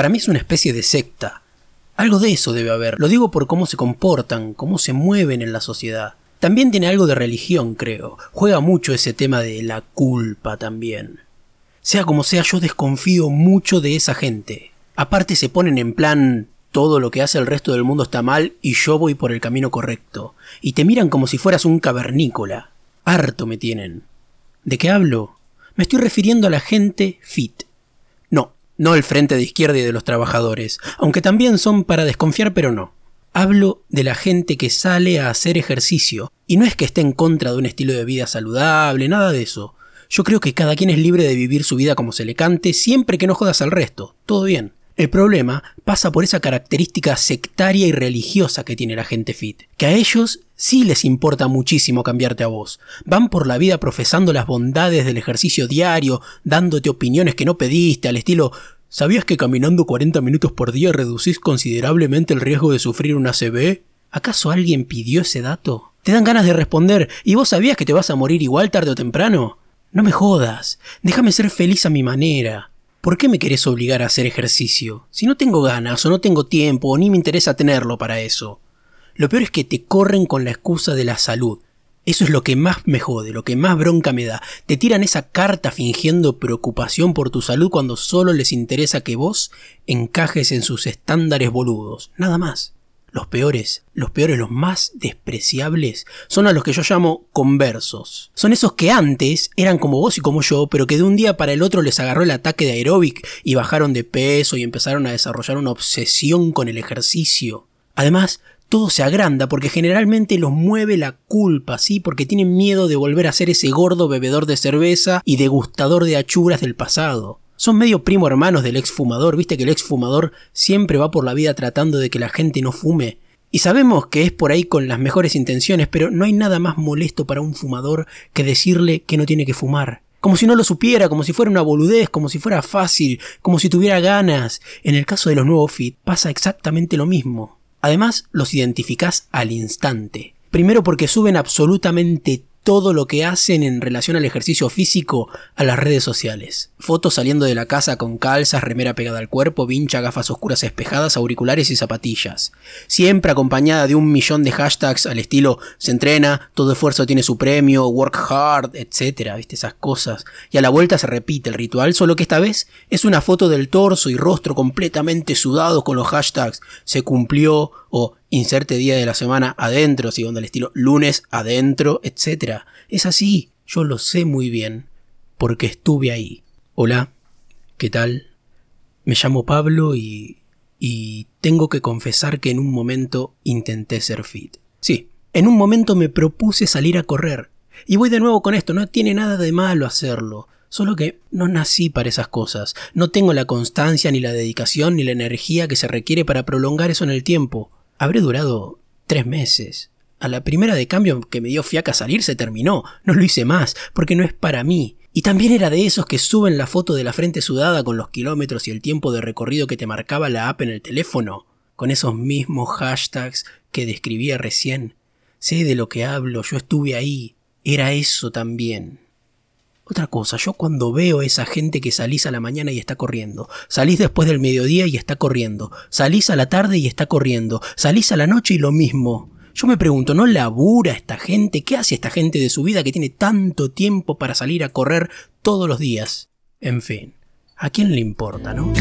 Para mí es una especie de secta. Algo de eso debe haber. Lo digo por cómo se comportan, cómo se mueven en la sociedad. También tiene algo de religión, creo. Juega mucho ese tema de la culpa también. Sea como sea, yo desconfío mucho de esa gente. Aparte se ponen en plan todo lo que hace el resto del mundo está mal y yo voy por el camino correcto. Y te miran como si fueras un cavernícola. Harto me tienen. ¿De qué hablo? Me estoy refiriendo a la gente fit. No, no el frente de izquierda y de los trabajadores, aunque también son para desconfiar, pero no. Hablo de la gente que sale a hacer ejercicio, y no es que esté en contra de un estilo de vida saludable, nada de eso. Yo creo que cada quien es libre de vivir su vida como se le cante, siempre que no jodas al resto. Todo bien. El problema pasa por esa característica sectaria y religiosa que tiene la gente fit, que a ellos sí les importa muchísimo cambiarte a vos. Van por la vida profesando las bondades del ejercicio diario, dándote opiniones que no pediste, al estilo ¿Sabías que caminando 40 minutos por día reducís considerablemente el riesgo de sufrir una CB? ¿Acaso alguien pidió ese dato? Te dan ganas de responder, ¿y vos sabías que te vas a morir igual tarde o temprano? No me jodas, déjame ser feliz a mi manera. ¿Por qué me querés obligar a hacer ejercicio? Si no tengo ganas o no tengo tiempo o ni me interesa tenerlo para eso. Lo peor es que te corren con la excusa de la salud. Eso es lo que más me jode, lo que más bronca me da. Te tiran esa carta fingiendo preocupación por tu salud cuando solo les interesa que vos encajes en sus estándares boludos. Nada más. Los peores, los peores, los más despreciables, son a los que yo llamo conversos. Son esos que antes eran como vos y como yo, pero que de un día para el otro les agarró el ataque de aeróbic y bajaron de peso y empezaron a desarrollar una obsesión con el ejercicio. Además, todo se agranda porque generalmente los mueve la culpa, ¿sí? Porque tienen miedo de volver a ser ese gordo bebedor de cerveza y degustador de achuras del pasado son medio primo hermanos del exfumador, viste que el exfumador siempre va por la vida tratando de que la gente no fume. Y sabemos que es por ahí con las mejores intenciones, pero no hay nada más molesto para un fumador que decirle que no tiene que fumar. Como si no lo supiera, como si fuera una boludez, como si fuera fácil, como si tuviera ganas. En el caso de los nuevos fit pasa exactamente lo mismo. Además, los identificás al instante. Primero porque suben absolutamente todo lo que hacen en relación al ejercicio físico a las redes sociales. Fotos saliendo de la casa con calzas, remera pegada al cuerpo, vincha, gafas oscuras espejadas, auriculares y zapatillas. Siempre acompañada de un millón de hashtags al estilo se entrena, todo esfuerzo tiene su premio, work hard, etc. ¿Viste? Esas cosas. Y a la vuelta se repite el ritual, solo que esta vez es una foto del torso y rostro completamente sudados con los hashtags se cumplió o inserte día de la semana adentro, siguiendo el estilo lunes adentro, etc. Es así, yo lo sé muy bien, porque estuve ahí. Hola, ¿qué tal? Me llamo Pablo y... y tengo que confesar que en un momento intenté ser fit. Sí, en un momento me propuse salir a correr. Y voy de nuevo con esto, no tiene nada de malo hacerlo. Solo que no nací para esas cosas. No tengo la constancia, ni la dedicación, ni la energía que se requiere para prolongar eso en el tiempo habré durado tres meses. A la primera de cambio que me dio fiaca salir se terminó, no lo hice más, porque no es para mí. Y también era de esos que suben la foto de la frente sudada con los kilómetros y el tiempo de recorrido que te marcaba la app en el teléfono, con esos mismos hashtags que describía recién. Sé de lo que hablo, yo estuve ahí, era eso también. Otra cosa, yo cuando veo a esa gente que salís a la mañana y está corriendo, salís después del mediodía y está corriendo, salís a la tarde y está corriendo, salís a la noche y lo mismo. Yo me pregunto, ¿no labura esta gente? ¿Qué hace esta gente de su vida que tiene tanto tiempo para salir a correr todos los días? En fin, ¿a quién le importa, no?